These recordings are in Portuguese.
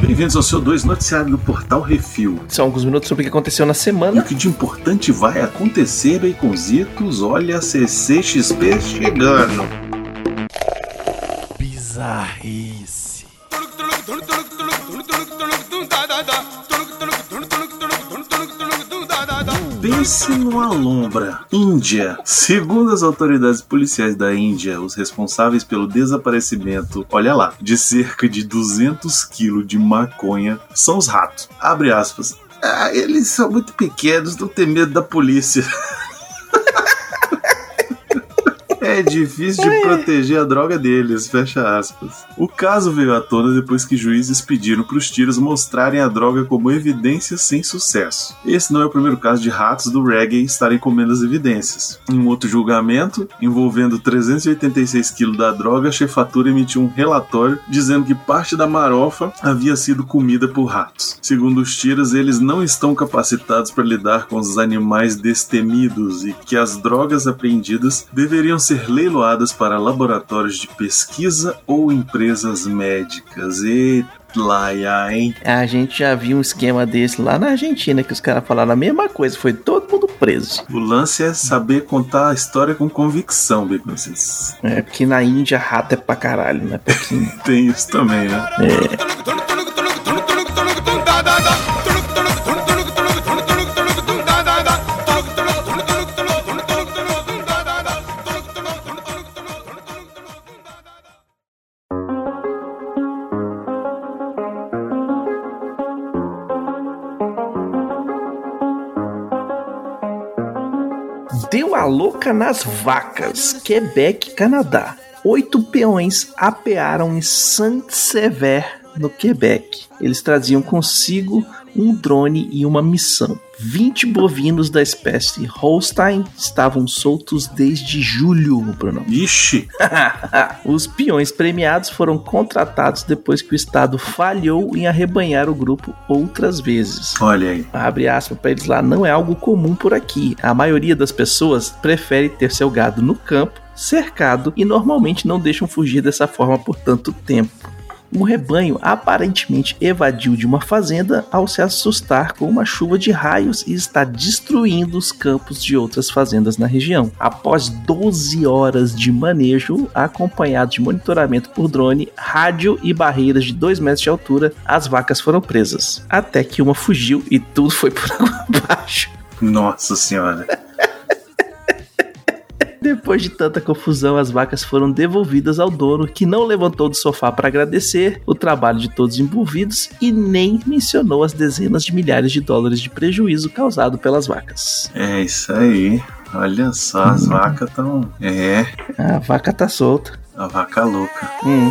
Bem-vindos ao seu 2 noticiário do Portal Refil. São alguns minutos sobre o que aconteceu na E o semana. que de importante vai acontecer, Baconzitos? Olha a CCXP chegando. Bizarrice. Pense numa lombra. Índia. Segundo as autoridades policiais da Índia, os responsáveis pelo desaparecimento, olha lá, de cerca de 200 quilos de maconha são os ratos. Abre aspas. Ah, eles são muito pequenos, não tem medo da polícia. É difícil de proteger a droga deles, fecha aspas. O caso veio à tona depois que juízes pediram para os tiros mostrarem a droga como evidência sem sucesso. Esse não é o primeiro caso de ratos do reggae estarem comendo as evidências. Em um outro julgamento, envolvendo 386 quilos da droga, a chefatura emitiu um relatório dizendo que parte da marofa havia sido comida por ratos. Segundo os tiras, eles não estão capacitados para lidar com os animais destemidos e que as drogas apreendidas deveriam ser leiloadas para laboratórios de pesquisa ou empresas médicas. E lá, hein? A gente já viu um esquema desse lá na Argentina, que os caras falaram a mesma coisa, foi todo mundo preso. O lance é saber contar a história com convicção, Baconzitos. É, porque na Índia rato é pra caralho, né? Tem isso também, né? Deu nas vacas, Quebec, Canadá. Oito peões apearam em Saint-Sever, no Quebec. Eles traziam consigo um drone e uma missão. 20 bovinos da espécie Holstein estavam soltos desde julho, Bruno. Ixi, Os peões premiados foram contratados depois que o Estado falhou em arrebanhar o grupo outras vezes. olha aí. Abre aspas para eles lá, não é algo comum por aqui. A maioria das pessoas prefere ter seu gado no campo, cercado, e normalmente não deixam fugir dessa forma por tanto tempo. O rebanho aparentemente evadiu de uma fazenda ao se assustar com uma chuva de raios e está destruindo os campos de outras fazendas na região. Após 12 horas de manejo, acompanhado de monitoramento por drone, rádio e barreiras de 2 metros de altura, as vacas foram presas. Até que uma fugiu e tudo foi por água abaixo. Nossa senhora. Depois de tanta confusão, as vacas foram devolvidas ao dono, que não levantou do sofá para agradecer o trabalho de todos envolvidos e nem mencionou as dezenas de milhares de dólares de prejuízo causado pelas vacas. É isso aí. Olha só, as vacas estão. É, A vaca tá solta. a vaca louca. Hum.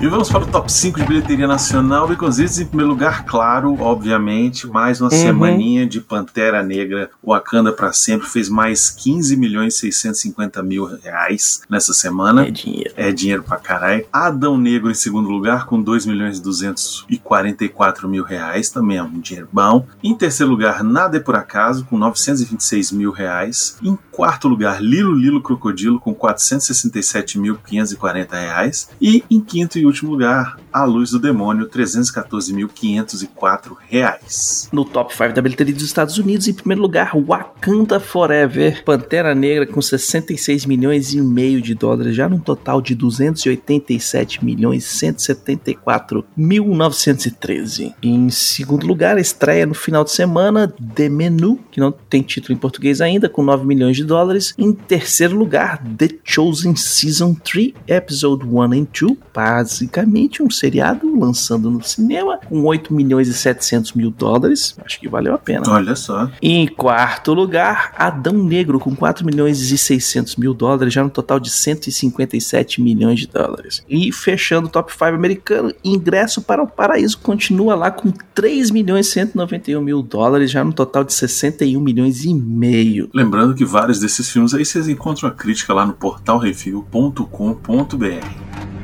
E vamos para o top 5 de bilheteria nacional. Baconzitos, em primeiro lugar, claro, obviamente, mais uma semaninha de Pantera Negra, Wakanda pra sempre, fez mais 15 milhões e 650 mil reais nessa semana. É dinheiro. É dinheiro pra caralho. Adão Negro em segundo lugar, com 2 milhões e 244 mil reais, também é um dinheiro bom. Em terceiro lugar, Nada é Por Acaso, com 926 mil reais. Em quarto lugar, Lilo Lilo Crocodilo, com 467.540 reais. E em quinto e último lugar, A Luz do Demônio, 314.504 reais. No top 5 da bilheteria dos Estados Unidos, em primeiro lugar, Wakanda Forever, Pantera Negra com 66 milhões e meio de dólares, já num total de 287 milhões 174 mil 913. Em segundo lugar, estreia no final de semana, The Menu, que não tem título em português ainda, com 9 milhões de dólares. Em terceiro lugar, The Chosen Season 3, Episode 1 and 2, Paz basicamente um seriado lançando no cinema com 8 milhões e 700 mil dólares. Acho que valeu a pena. Olha só. Em quarto lugar, Adão Negro com 4 milhões e 600 mil dólares, já no total de 157 milhões de dólares. E fechando o top 5 americano, Ingresso para o Paraíso continua lá com 3 milhões e 191 mil dólares, já no total de 61 milhões e meio. Lembrando que vários desses filmes aí vocês encontram a crítica lá no portalrefil.com.br.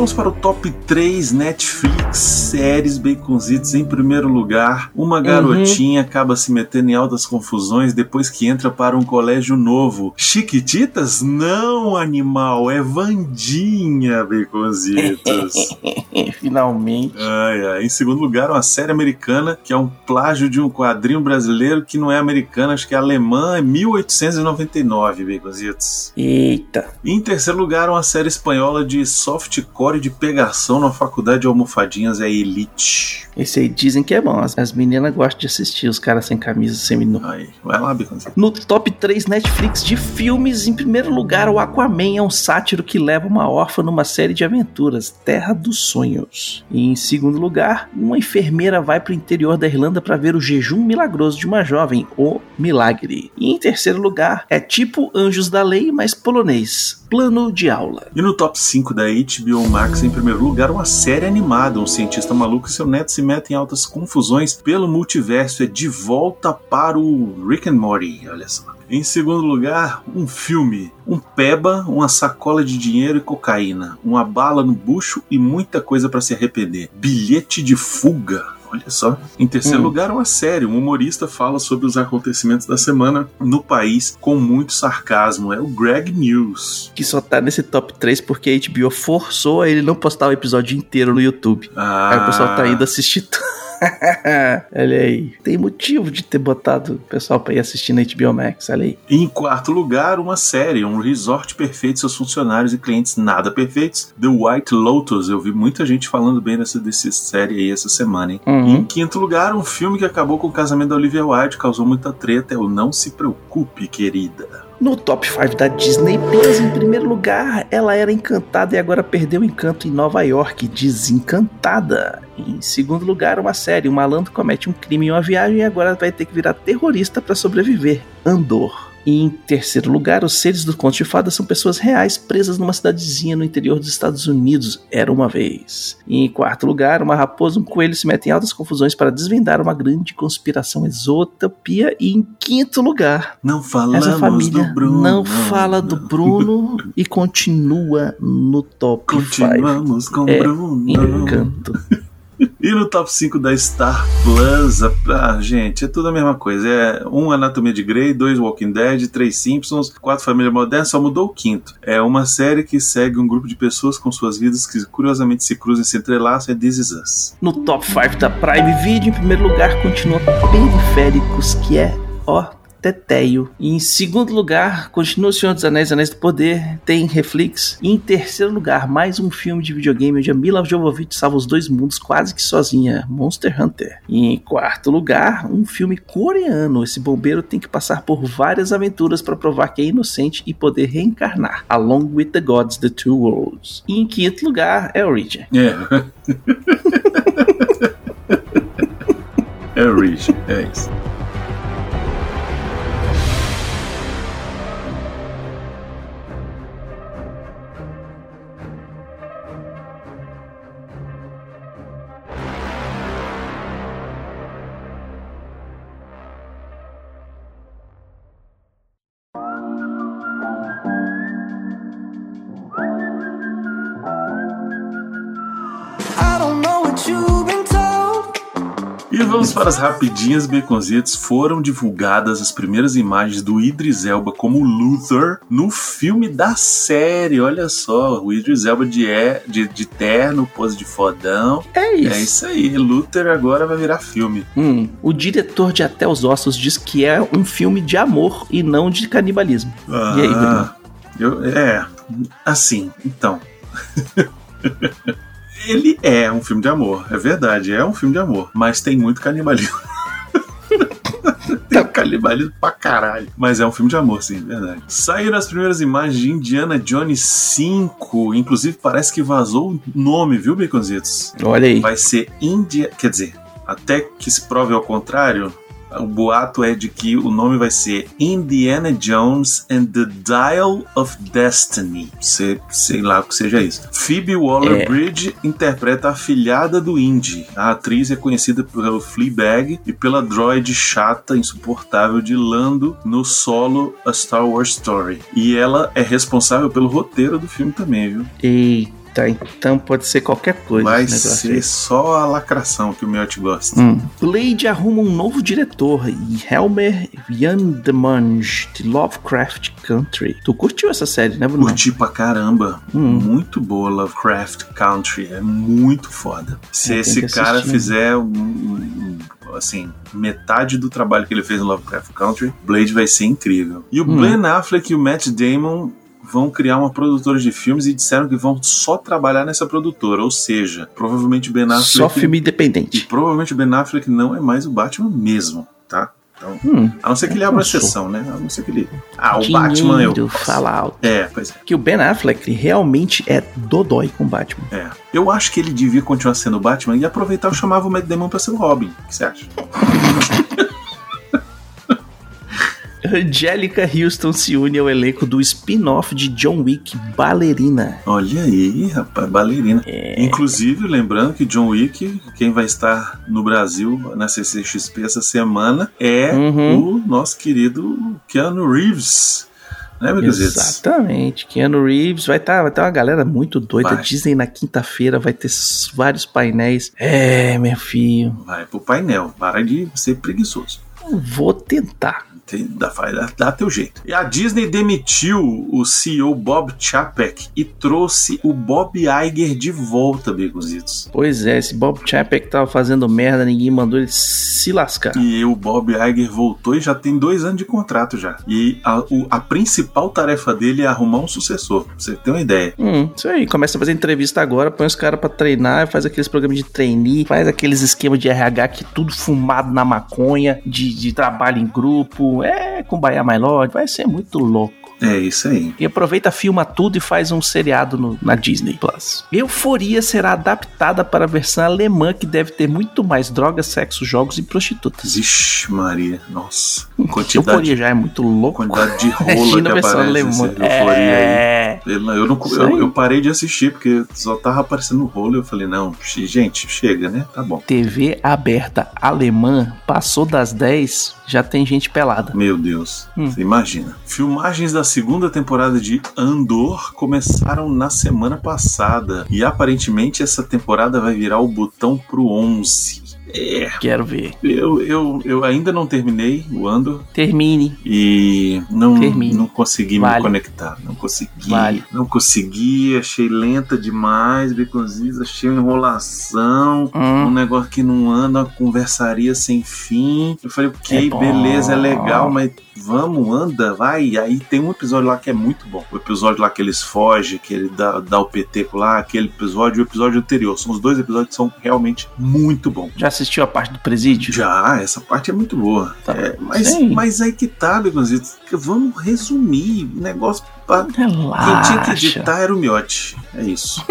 vamos para o top 3 Netflix séries baconzitos. Em primeiro lugar, uma garotinha acaba se metendo em altas confusões depois que entra para um colégio novo. Chiquititas? Não, animal, é Vandinha, baconzitos. Finalmente. Ai, ai. Em segundo lugar, uma série americana que é um plágio de um quadrinho brasileiro que não é americano, acho que é alemã, é 1899, baconzitos. Eita. E em terceiro lugar, uma série espanhola de softcore de pegação na faculdade de almofadinhas, é Elite. Esse aí dizem que é bom. As, as meninas gostam de assistir os caras sem camisa, seminu. Aí, vai lá, baconzitos. No top 3 Netflix de filmes, em primeiro lugar, o Aquaman é um sátiro que leva uma órfã numa série de aventuras, Terra dos Sonhos. E em segundo lugar, uma enfermeira vai para o interior da Irlanda para ver o jejum milagroso de uma jovem, o Milagre. E em terceiro lugar, é tipo Anjos da Lei, mas polonês, Plano de Aula. E no top 5 da HBO Max, em primeiro lugar, uma série animada. Um cientista maluco e seu neto se metem em altas confusões pelo multiverso. É De Volta para o Rick and Morty, olha só. Em segundo lugar, um filme. Um peba, uma sacola de dinheiro e cocaína, uma bala no bucho e muita coisa para se arrepender. Bilhete de fuga. Olha só. Em terceiro Hum. lugar, uma série. Um humorista fala sobre os acontecimentos da semana no país com muito sarcasmo. É o Greg News. Que só tá nesse top 3 porque a HBO forçou a ele não postar o episódio inteiro no YouTube. Ah, Aí o pessoal tá indo assistir. tudo. olha aí. Tem motivo de ter botado o pessoal pra ir assistir na HBO Max, olha aí. Em quarto lugar, uma série, um resort perfeito, seus funcionários e clientes nada perfeitos, The White Lotus. Eu vi muita gente falando bem dessa, dessa série aí essa semana, hein? Uhum. Em quinto lugar, um filme que acabou com o casamento da Olivia Wilde, causou muita treta, é o Não Se Preocupe, querida. No top 5 da Disney Plus, em primeiro lugar, ela era encantada e agora perdeu o encanto em Nova York, desencantada. Em segundo lugar, uma série, um malandro comete um crime em uma viagem e agora vai ter que virar terrorista para sobreviver, Andor. E em terceiro lugar, os seres do conto de fadas são pessoas reais presas numa cidadezinha no interior dos Estados Unidos, era uma vez. E em quarto lugar, uma raposa e um coelho se metem em altas confusões para desvendar uma grande conspiração exotopia. E em quinto lugar, Não falamos essa família do Bruno. não fala do Bruno e continua no top 5. Continuamos com É, Bruno. Encanto. E no top 5 da Star Plus, ah, gente, é tudo a mesma coisa. É um Anatomia de Grey, dois Walking Dead, três Simpsons, quatro Família Moderna, só mudou o quinto. É uma série que segue um grupo de pessoas com suas vidas que curiosamente se cruzam e se entrelaçam, é This Is Us. No top 5 da Prime Video, em primeiro lugar, continua Periféricos, que é, ó, Teteio. Em segundo lugar, continua O Senhor dos Anéis, Anéis do Poder, tem Reflex. E em terceiro lugar, mais um filme de videogame onde a Mila Jovovich salva os dois mundos quase que sozinha, Monster Hunter. E em quarto lugar, um filme coreano. Esse bombeiro tem que passar por várias aventuras para provar que é inocente e poder reencarnar, Along with the Gods, The Two Worlds. E em quinto lugar, é Origin. É. é Rich, é isso. E vamos para as rapidinhas baconzitos. Foram divulgadas as primeiras imagens do Idris Elba como Luther no filme da série. Olha só, o Idris Elba de, é, de, de terno, pose de fodão. É isso. É isso aí, Luther agora vai virar filme. Hum, o diretor de Até os Ossos diz que é um filme de amor e não de canibalismo. E aí, Bruno? Ah, eu, é, assim, então. Ele é um filme de amor, é verdade, é um filme de amor, mas tem muito canibalismo. tem canibalismo pra caralho. Mas é um filme de amor, sim, verdade. Saíram as primeiras imagens de Indiana Jones 5. Inclusive, parece que vazou o nome, viu, Baconzitos? Olha aí. Vai ser India. Quer dizer, até que se prove ao contrário, o boato é de que o nome vai ser Indiana Jones and the Dial of Destiny. Sei, sei lá o que seja isso. Phoebe Waller-Bridge interpreta a filhada do Indy. A atriz é conhecida pelo Fleabag e pela droid chata, insuportável de Lando no solo A Star Wars Story. E ela é responsável pelo roteiro do filme também, viu? Eita, então pode ser qualquer coisa. Vai ser aí. só a lacração que o Miotti gosta. Hum. Blade arruma um novo diretor, e Helmer Vandemange, de Lovecraft Country. Tu curtiu essa série, né, Bruno? Curti pra caramba. Hum. Muito boa Lovecraft Country. É muito foda. Se É, tem esse cara assistir. fizer um, um- um- assim, metade do trabalho que ele fez no Lovecraft Country, Blade vai ser incrível. E o Hum. Ben Affleck e o Matt Damon vão criar uma produtora de filmes e disseram que vão só trabalhar nessa produtora. Ou seja, provavelmente Ben Affleck. Só filme E independente. provavelmente o Ben Affleck não é mais o Batman mesmo, tá? Então, Hum, a não ser que ele abra sou. exceção, né? A não ser que ele. Ah, o Batman eu. dinheiro, fala alto. É, pois é. Que o Ben Affleck realmente é dodói com o Batman. É. Eu acho que ele devia continuar sendo o Batman e aproveitar e chamava o Matt Damon pra ser o Robin. O que você acha? Angélica Houston se une ao elenco do spin-off de John Wick, Ballerina. Olha aí, rapaz, bailarina. É. Inclusive, lembrando que John Wick, quem vai estar no Brasil na CCXP essa semana é Uhum. o nosso querido Keanu Reeves. Né? Exatamente. Keanu Reeves vai estar vai tá uma galera muito doida. Vai. Disney na quinta-feira vai ter vários painéis. É, meu filho. Vai pro painel. Para de ser preguiçoso. eu Vou tentar. Tem- Dá, dá, dá teu jeito. E a Disney demitiu o CEO Bob Chapek e trouxe o Bob Iger de volta, Begonzitos. Pois é, esse Bob Chapek tava fazendo merda, ninguém mandou ele se lascar. E o Bob Iger voltou e já tem dois anos de contrato já. E a, o- a principal tarefa dele é arrumar um sucessor, pra você ter uma ideia. Hum, isso aí, começa a fazer entrevista agora, põe os caras pra treinar, faz aqueles programas de trainee, faz aqueles esquemas de RH que tudo fumado na maconha, de, de trabalho em grupo, é com Baia My Lord, vai ser muito louco. É isso aí. E aproveita, filma tudo e faz um seriado no- na Disney Plus. Euforia será adaptada para a versão alemã, que deve ter muito mais drogas, sexo, jogos e prostitutas. Vixe, Maria. Nossa. Euforia Quantidade, já é muito louco. quantidade de rola Imagina que aparece alemã. nessa euforia aí. É. Eu, eu não- eu- aí. eu parei de assistir porque só tava aparecendo rolo e eu falei, não, gente, chega, né? Tá bom. TV aberta alemã passou das 10, já tem gente pelada. Meu Deus, Hum. você imagina. Filmagens da segunda temporada de Andor começaram na semana passada e aparentemente essa temporada vai virar o botão pro 11. É, Quero ver. eu, eu, eu ainda não terminei o Andor Termine. e não, Termine. não consegui Vale. me conectar. Não consegui. Vale. Não consegui, achei lenta demais, Beconzitos, achei uma enrolação. Um Hum, negócio que não anda, uma conversaria sem fim. Eu falei, ok, É beleza, é legal, mas vamos, anda, vai. Aí tem um episódio lá que é muito bom. O episódio lá que eles fogem, que ele dá, dá o peteco lá, aquele episódio e o episódio anterior. São os dois episódios que são realmente muito bons. já assistiu a parte do presídio? Já, essa parte é muito boa. Tá. É, mas, Sim. mas aí que tá, Begonzitos. que Vamos resumir o negócio. Pra... Quem tinha que Relaxa. editar era o Miotti. É isso.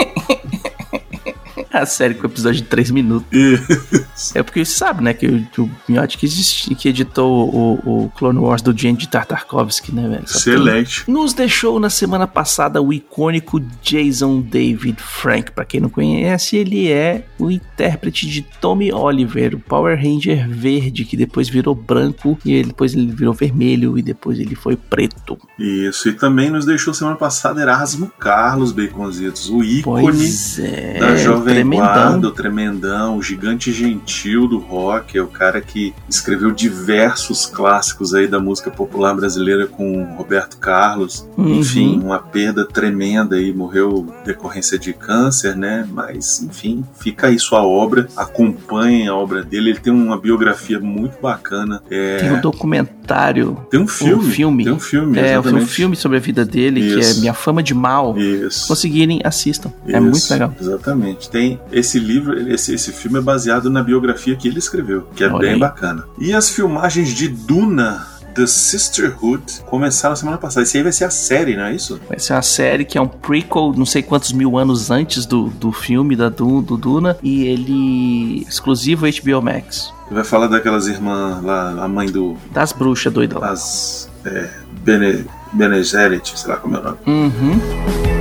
A série com episódio de 3 minutos. É porque você sabe, né? Que o, o Miotti que, existe- que editou o, o Clone Wars do Gendy Tartakovsky, né, velho? Excelente. Nos deixou na semana passada o icônico Jason David Frank. Pra quem não conhece, ele é o intérprete de Tommy Oliver, o Power Ranger verde, que depois virou branco, e depois ele virou vermelho, e depois ele foi preto. Isso. E também nos deixou semana passada Erasmo Carlos Baconzitos, o ícone é, da Jovem tremendão. Guarda, o tremendão, o gigante gentil tio do rock, é o cara que escreveu diversos clássicos aí da música popular brasileira com Roberto Carlos. Uhum. Enfim, uma perda tremenda aí, morreu decorrência de câncer, né? Mas, enfim, fica aí sua obra, acompanhem a obra dele. Ele tem uma biografia muito bacana. É, Tem um documentário. tem um filme. um filme. Tem um filme, É, um exatamente. filme sobre a vida dele, que é Isso. Minha Fama de Mal. Isso. Conseguirem, assistam. É Isso, muito legal. Exatamente. Tem esse livro, esse, esse filme é baseado na biografia que ele escreveu, que é Olha bem aí. bacana. E as filmagens de Duna, The Sisterhood, começaram semana passada. Esse aí vai ser a série, não é isso? Vai ser uma série que é um prequel, não sei quantos mil anos antes do, do filme da Du- do Duna. E ele. exclusivo HBO Max. Vai falar daquelas irmãs lá, a mãe do. Das bruxas doidas lá. As. É, Bene, Bene Gesserit, sei lá como é o nome. Uhum.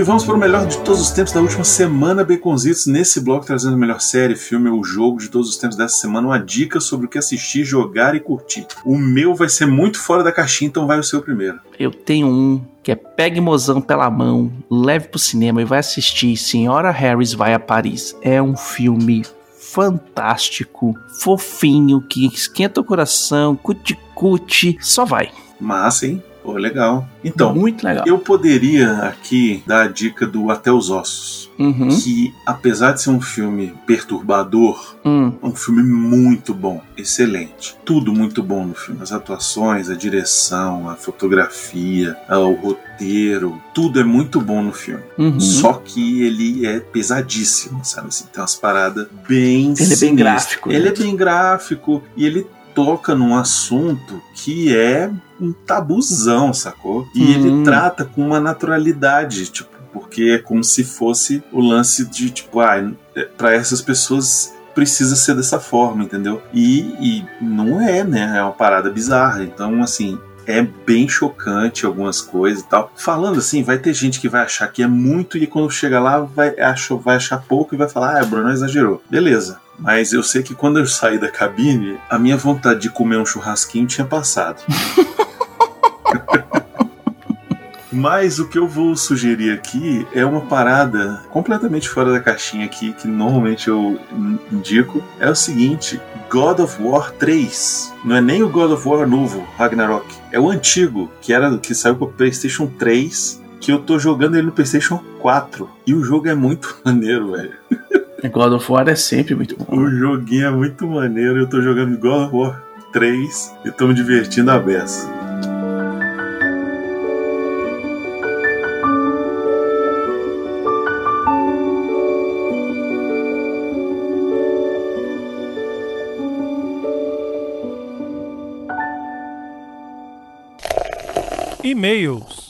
E vamos para o melhor de todos os tempos da última semana, Baconzitos. Nesse bloco, trazendo a melhor série, filme ou jogo de todos os tempos dessa semana, uma dica sobre o que assistir, jogar e curtir. O meu vai ser muito fora da caixinha, então vai o seu primeiro. Eu tenho um que é Pegue Mozão pela mão, leve pro cinema e vai assistir Senhora Harris vai a Paris. É um filme fantástico, fofinho, que esquenta o coração, cuti-cuti, só vai. Massa, hein? Pô, legal. Então, Muito legal. eu poderia aqui dar a dica do Até os Ossos. Uhum. Que, apesar de ser um filme perturbador, Hum. é um filme muito bom, excelente. Tudo muito bom no filme. As atuações, a direção, a fotografia, o roteiro, tudo é muito bom no filme. Uhum. Só que ele é pesadíssimo, sabe assim? Tem umas paradas bem Ele é bem gráfico, né? Ele é bem gráfico e ele toca num assunto que é um tabuzão, sacou? E Hum. ele trata com uma naturalidade, tipo, porque é como se fosse o lance de, tipo, ah, para essas pessoas precisa ser dessa forma, entendeu? E, e não é, né? É uma parada bizarra. Então, assim, é bem chocante algumas coisas e tal. Falando assim, vai ter gente que vai achar que é muito e quando chega lá vai, achar, vai achar pouco e vai falar, ah, o Bruno exagerou. Beleza. Mas eu sei que quando eu saí da cabine, a minha vontade de comer um churrasquinho tinha passado. Mas o que eu vou sugerir aqui é uma parada completamente fora da caixinha aqui, que normalmente eu indico. É o seguinte: God of War 3. Não é nem o God of War novo, Ragnarok. É o antigo, que era que saiu pro PlayStation 3. Que eu tô jogando ele no PlayStation 4. E o jogo é muito maneiro, velho. God of War é sempre muito bom. O joguinho é muito maneiro. Eu tô jogando God of War 3 e tô me divertindo a beça. E-mails.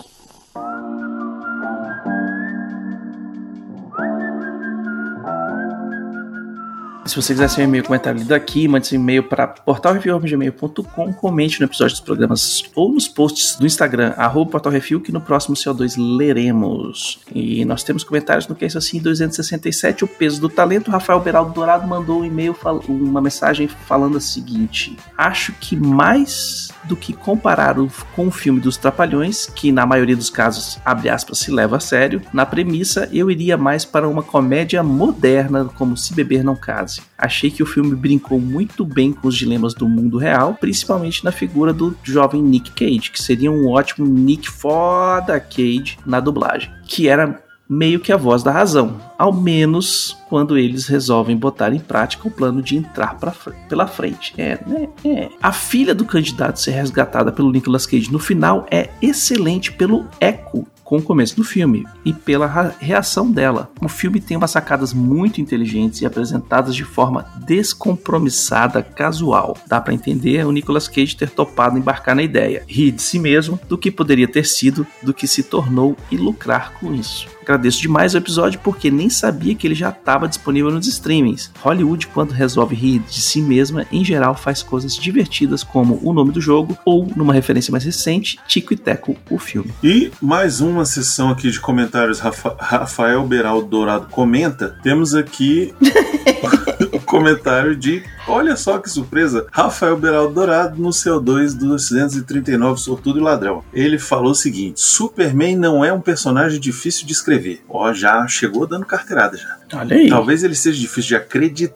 Se você quiser seu e-mail comentário lido aqui, mande seu e-mail para portalrefil.gmail.com, comente no episódio dos programas ou nos posts do Instagram, arroba portalrefil, que no próximo CO2 leremos. E nós temos comentários no que é isso assim, 267, o peso do talento. Rafael Beraldo Dourado mandou um e-mail, uma mensagem falando o seguinte: Acho que mais do que comparar com o filme dos Trapalhões, que na maioria dos casos, abre aspas, se leva a sério, na premissa eu iria mais para uma comédia moderna, como Se Beber Não Case. Achei que o filme brincou muito bem com os dilemas do mundo real, principalmente na figura do jovem Nick Cage, que seria um ótimo Nick foda Cage na dublagem, que era meio que a voz da razão, ao menos quando eles resolvem botar em prática o plano de entrar pra pela frente. É, né? É. A filha do candidato ser resgatada pelo Nicolas Cage no final é excelente pelo eco com o começo do filme e pela reação dela. O filme tem umas sacadas muito inteligentes e apresentadas de forma descompromissada, casual. Dá pra entender o Nicolas Cage ter topado embarcar na ideia, rir de si mesmo, do que poderia ter sido, do que se tornou e lucrar com isso. Agradeço demais o episódio porque nem sabia que ele já estava disponível nos streamings. Hollywood, quando resolve rir de si mesma, em geral faz coisas divertidas como o nome do jogo ou, numa referência mais recente, Tico e Teco, o filme. E mais uma sessão aqui de comentários. Rafa- Rafael Beraldo Dourado comenta. Temos aqui Comentário de, olha só que surpresa, Rafael Beraldo Dourado no CO2 do 239 Sortudo e Ladrão. Ele falou o seguinte: Superman não é um personagem difícil de escrever. Ó, já chegou dando carteirada já. Olha aí. Talvez ele seja difícil de acreditar,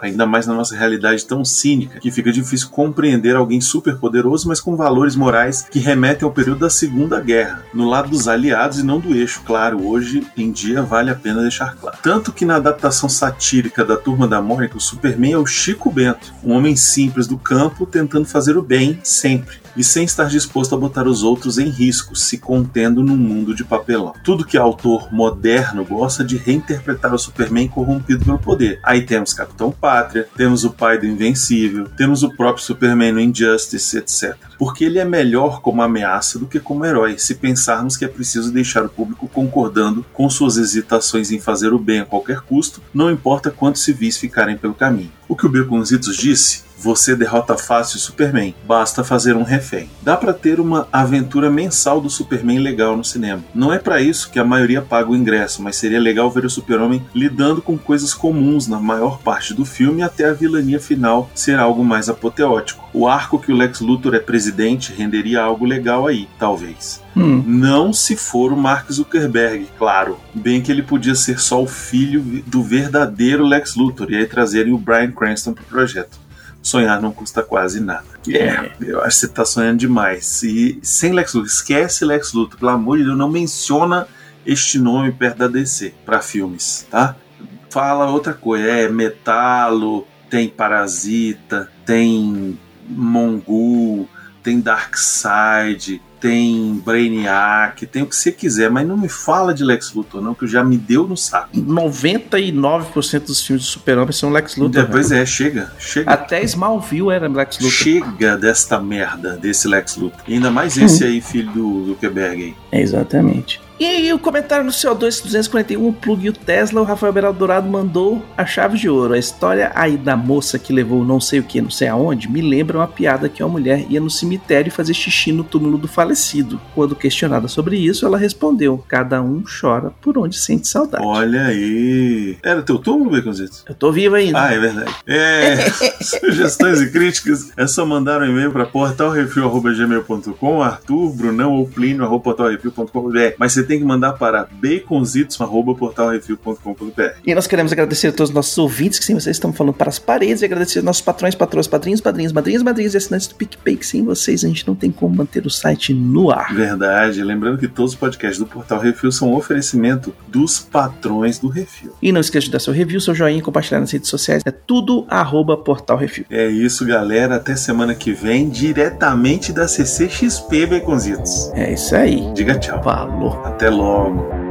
ainda mais na nossa realidade tão cínica, que fica difícil compreender alguém super poderoso, mas com valores morais que remetem ao período da Segunda Guerra, no lado dos aliados e não do eixo, claro, hoje em dia vale a pena deixar claro. Tanto que na adaptação satírica da Turma da Mônica, o Superman é o Chico Bento, um homem simples do campo tentando fazer o bem sempre e sem estar disposto a botar os outros em risco, se contendo num mundo de papelão. Tudo que autor moderno gosta de reinterpretar o Superman corrompido pelo poder. Aí temos Capitão Pátria, temos o pai do Invencível, temos o próprio Superman no Injustice, etc. Porque ele é melhor como ameaça do que como herói, se pensarmos que é preciso deixar o público concordando com suas hesitações em fazer o bem a qualquer custo, não importa quantos civis ficarem pelo caminho. O que o Beconzitos disse você derrota fácil o Superman, basta fazer um refém. Dá para ter uma aventura mensal do Superman legal no cinema. Não é para isso que a maioria paga o ingresso, mas seria legal ver o Super-Homem lidando com coisas comuns na maior parte do filme até a vilania final ser algo mais apoteótico. O arco que o Lex Luthor é presidente renderia algo legal aí, talvez. Hum. Não se for o Mark Zuckerberg, claro. Bem que ele podia ser só o filho do verdadeiro Lex Luthor e aí trazerem o Bryan Cranston pro projeto sonhar não custa quase nada. É, eu acho que você tá sonhando demais. E sem Lex Luthor, esquece Lex Luthor, pelo amor de Deus, não menciona este nome perto da DC para filmes, tá? Fala outra coisa, é Metalo, tem Parasita, tem Mongul, tem Darkseid, tem Brainiac, tem o que você quiser, mas não me fala de Lex Luthor, não, que já me deu no saco. 99% dos filmes do Super-Homem são Lex Luthor. Depois velho. é, chega, chega. Até Smallville era Lex Luthor. Chega desta merda, desse Lex Luthor. E ainda mais esse aí, filho do Zuckerberg aí. Exatamente. E aí, o comentário no CO2 241, o plug e o Tesla, o Rafael Beraldo Dourado mandou a chave de ouro. A história aí da moça que levou não sei o que, não sei aonde, me lembra uma piada que uma mulher ia no cemitério fazer xixi no túmulo do falecido. Quando questionada sobre isso, ela respondeu: Cada um chora por onde sente saudade. Olha aí. Era teu túmulo, Baconzito? Eu tô vivo ainda. Ah, é verdade. É, sugestões e críticas é só mandar um e-mail para portalrefil.gmail.com, Arthur, Brunão ou Plínio, arroba portalrefil.com.br. Mas você tem que mandar para baconzitos.portalrefil.com.br. E nós queremos agradecer a todos os nossos ouvintes, que sim, vocês estão falando para as paredes, e agradecer aos nossos patrões, patrões, padrinhos, padrinhos, madrinhas, madrinhas e assinantes do PicPay, que sem vocês a gente não tem como manter o site no ar. Verdade. Lembrando que todos os podcasts do Portal Refil são um oferecimento dos patrões do Refil. E não esqueça de dar seu review, seu joinha, compartilhar nas redes sociais. É tudo arroba Portal Refil. É isso, galera. Até semana que vem, diretamente da CCXP, Baconzitos. É isso aí. Diga tchau. Falou. Até logo.